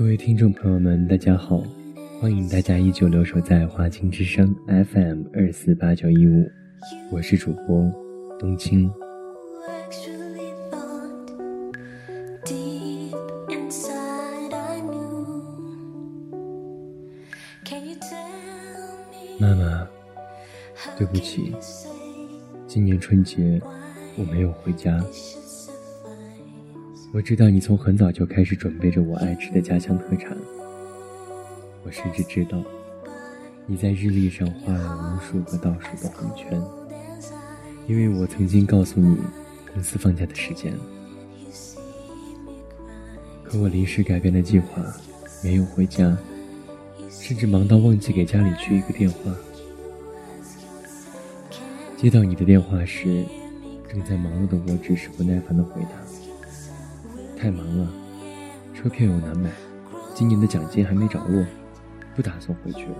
各位听众朋友们，大家好，欢迎大家依旧留守在华清之声 FM 二四八九一五，我是主播冬青。妈妈，对不起，今年春节我没有回家。我知道你从很早就开始准备着我爱吃的家乡特产，我甚至知道你在日历上画了无数个倒数的红圈，因为我曾经告诉你公司放假的时间。可我临时改变了计划，没有回家，甚至忙到忘记给家里去一个电话。接到你的电话时，正在忙碌的我只是不耐烦的回答。太忙了，车票又难买，今年的奖金还没着落，不打算回去了。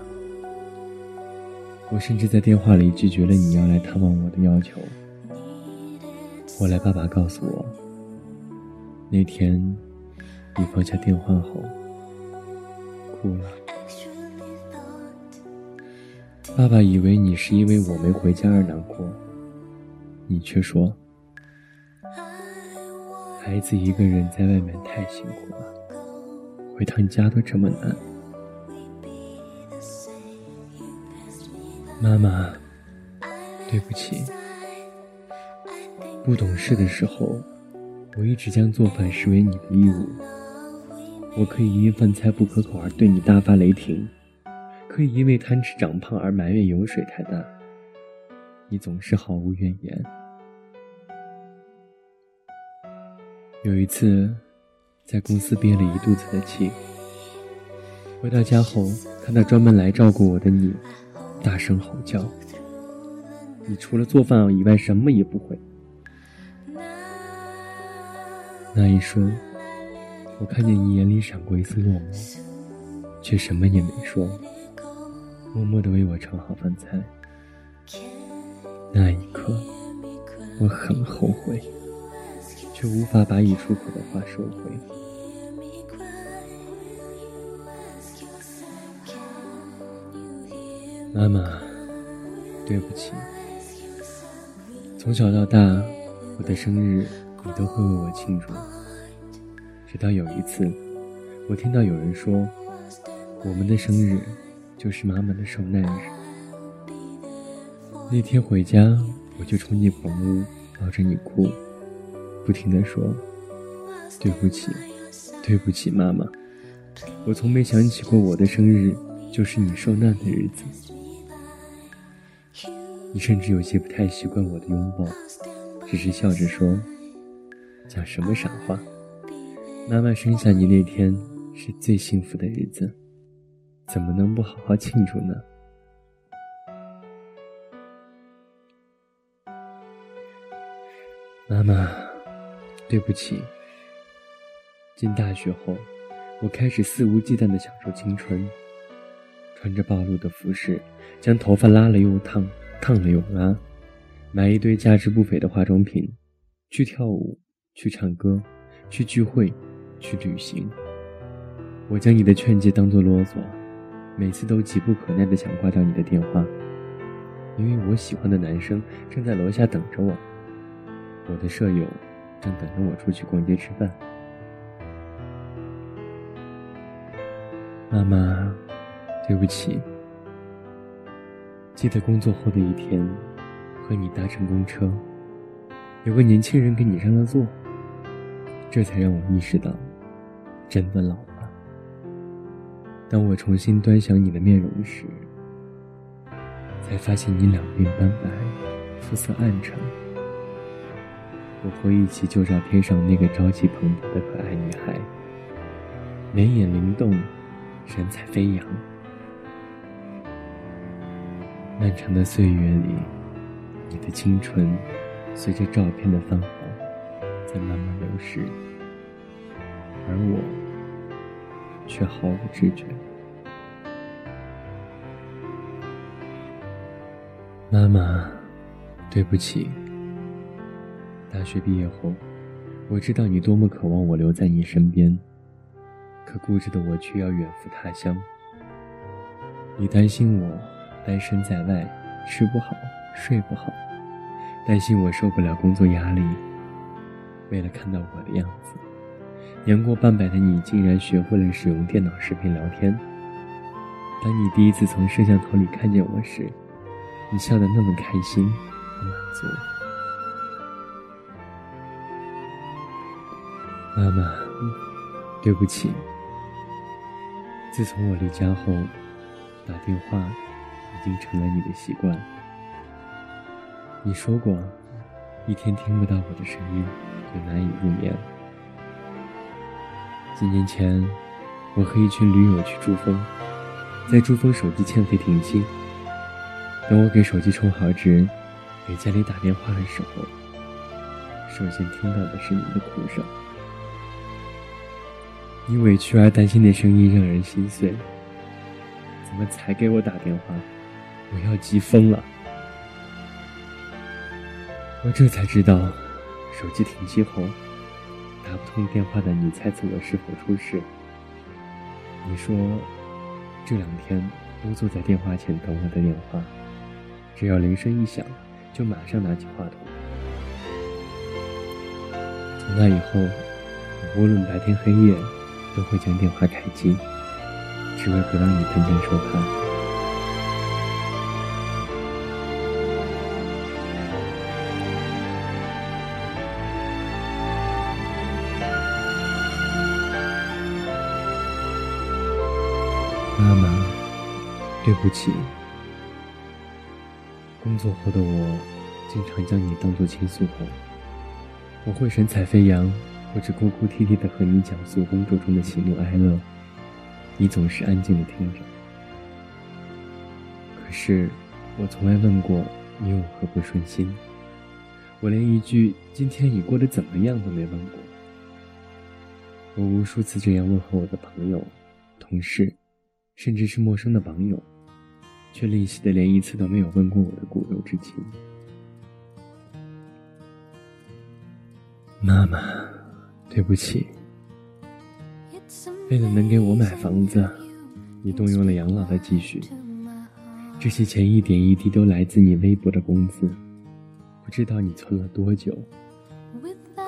我甚至在电话里拒绝了你要来探望我的要求。后来爸爸告诉我，那天你放下电话后哭了。爸爸以为你是因为我没回家而难过，你却说。孩子一个人在外面太辛苦了，回趟家都这么难。妈妈，对不起。不懂事的时候，我一直将做饭视为你的义务。我可以因饭菜不可口而对你大发雷霆，可以因为贪吃长胖而埋怨油水太大。你总是毫无怨言。有一次，在公司憋了一肚子的气，回到家后看到专门来照顾我的你，大声吼叫：“你除了做饭以外什么也不会。”那一瞬，我看见你眼里闪过一丝落寞，却什么也没说，默默的为我盛好饭菜。那一刻，我很后悔。却无法把已出口的话收回。妈妈，对不起。从小到大，我的生日你都会为我庆祝。直到有一次，我听到有人说，我们的生日就是妈妈的受难日。那天回家，我就冲进房屋，抱着你哭。不停地说：“对不起，对不起，妈妈，我从没想起过我的生日就是你受难的日子。”你甚至有些不太习惯我的拥抱，只是笑着说：“讲什么傻话？妈妈生下你那天是最幸福的日子，怎么能不好好庆祝呢？”妈妈。对不起。进大学后，我开始肆无忌惮地享受青春，穿着暴露的服饰，将头发拉了又烫，烫了又拉，买一堆价值不菲的化妆品，去跳舞，去唱歌，去聚会，去旅行。我将你的劝诫当作啰嗦，每次都急不可耐地想挂掉你的电话，因为我喜欢的男生正在楼下等着我，我的舍友。正等着我出去逛街吃饭。妈妈，对不起。记得工作后的一天，和你搭乘公车，有个年轻人给你让了座，这才让我意识到，真的老了。当我重新端详你的面容时，才发现你两鬓斑白，肤色暗沉。我回忆起旧照片上那个朝气蓬勃的可爱女孩，眉眼灵动，神采飞扬。漫长的岁月里，你的青春随着照片的泛黄在慢慢流逝，而我却毫无知觉。妈妈，对不起。大学毕业后，我知道你多么渴望我留在你身边，可固执的我却要远赴他乡。你担心我单身在外，吃不好，睡不好，担心我受不了工作压力。为了看到我的样子，年过半百的你竟然学会了使用电脑视频聊天。当你第一次从摄像头里看见我时，你笑得那么开心和满足，妈妈，对不起。自从我离家后，打电话已经成了你的习惯。你说过，一天听不到我的声音就难以入眠。几年前，我和一群驴友去珠峰，在珠峰手机欠费停机。等我给手机充好值，给家里打电话的时候，首先听到的是你的哭声。你委屈而担心的声音让人心碎。怎么才给我打电话？我要急疯了！我这才知道，手机停机后，打不通电话的你猜测我是否出事。你说，这两天都坐在电话前等我的电话。只要铃声一响，就马上拿起话筒。从那以后，无论白天黑夜，都会将电话开机，只为不让你单肩受怕。妈妈，对不起。工作后的我，经常将你当作倾诉口。我会神采飞扬，我只哭哭啼啼的和你讲述工作中的喜怒哀乐，你总是安静的听着。可是，我从来问过你有何不顺心，我连一句“今天你过得怎么样”都没问过。我无数次这样问候我的朋友、同事，甚至是陌生的网友。却吝惜的连一次都没有问过我的骨肉之亲。妈妈，对不起。为了能给我买房子，你动用了养老的积蓄，这些钱一点一滴都来自你微薄的工资，不知道你存了多久。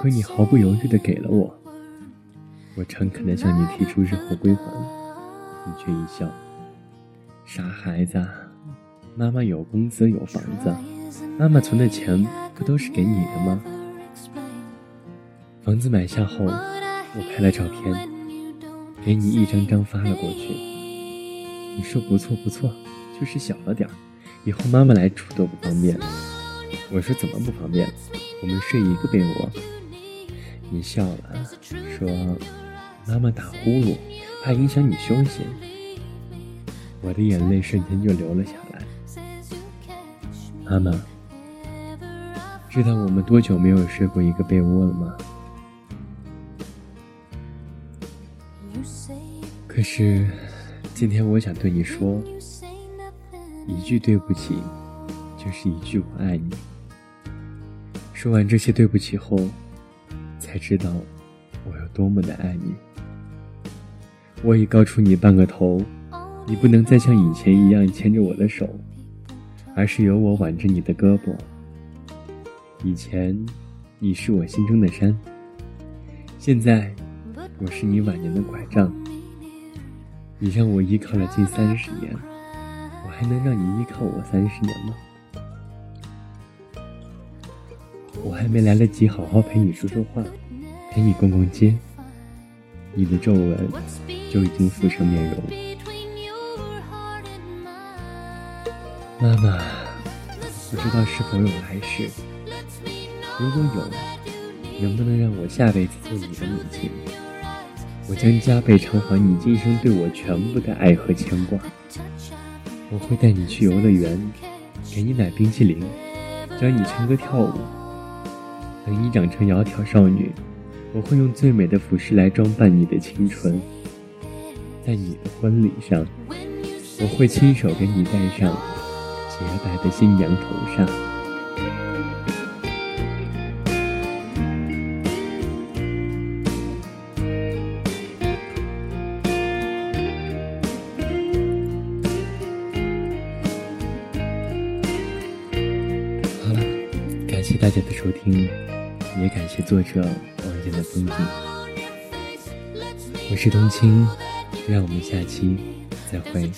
可你毫不犹豫的给了我，我诚恳的向你提出日后归还，你却一笑。傻孩子，妈妈有工资有房子，妈妈存的钱不都是给你的吗？房子买下后，我拍了照片，给你一张张发了过去。你说不错不错，就是小了点儿，以后妈妈来住都不方便。我说怎么不方便？我们睡一个被窝。你笑了，说妈妈打呼噜，怕影响你休息。我的眼泪瞬间就流了下来。妈妈，知道我们多久没有睡过一个被窝了吗？可是，今天我想对你说，一句对不起，就是一句我爱你。说完这些对不起后，才知道我有多么的爱你。我已高出你半个头。你不能再像以前一样牵着我的手，而是由我挽着你的胳膊。以前，你是我心中的山；现在，我是你晚年的拐杖。你让我依靠了近三十年，我还能让你依靠我三十年吗？我还没来得及好好陪你说说话，陪你逛逛街，你的皱纹就已经浮上面容。妈妈，不知道是否有来世？如果有，能不能让我下辈子做你的母亲？我将加倍偿还你今生对我全部的爱和牵挂。我会带你去游乐园，给你买冰淇淋，教你唱歌跳舞。等你长成窈窕少女，我会用最美的服饰来装扮你的清纯。在你的婚礼上，我会亲手给你戴上洁白的新娘头上。感谢大家的收听，也感谢作者望见的风景。我是冬青，让我们下期再会。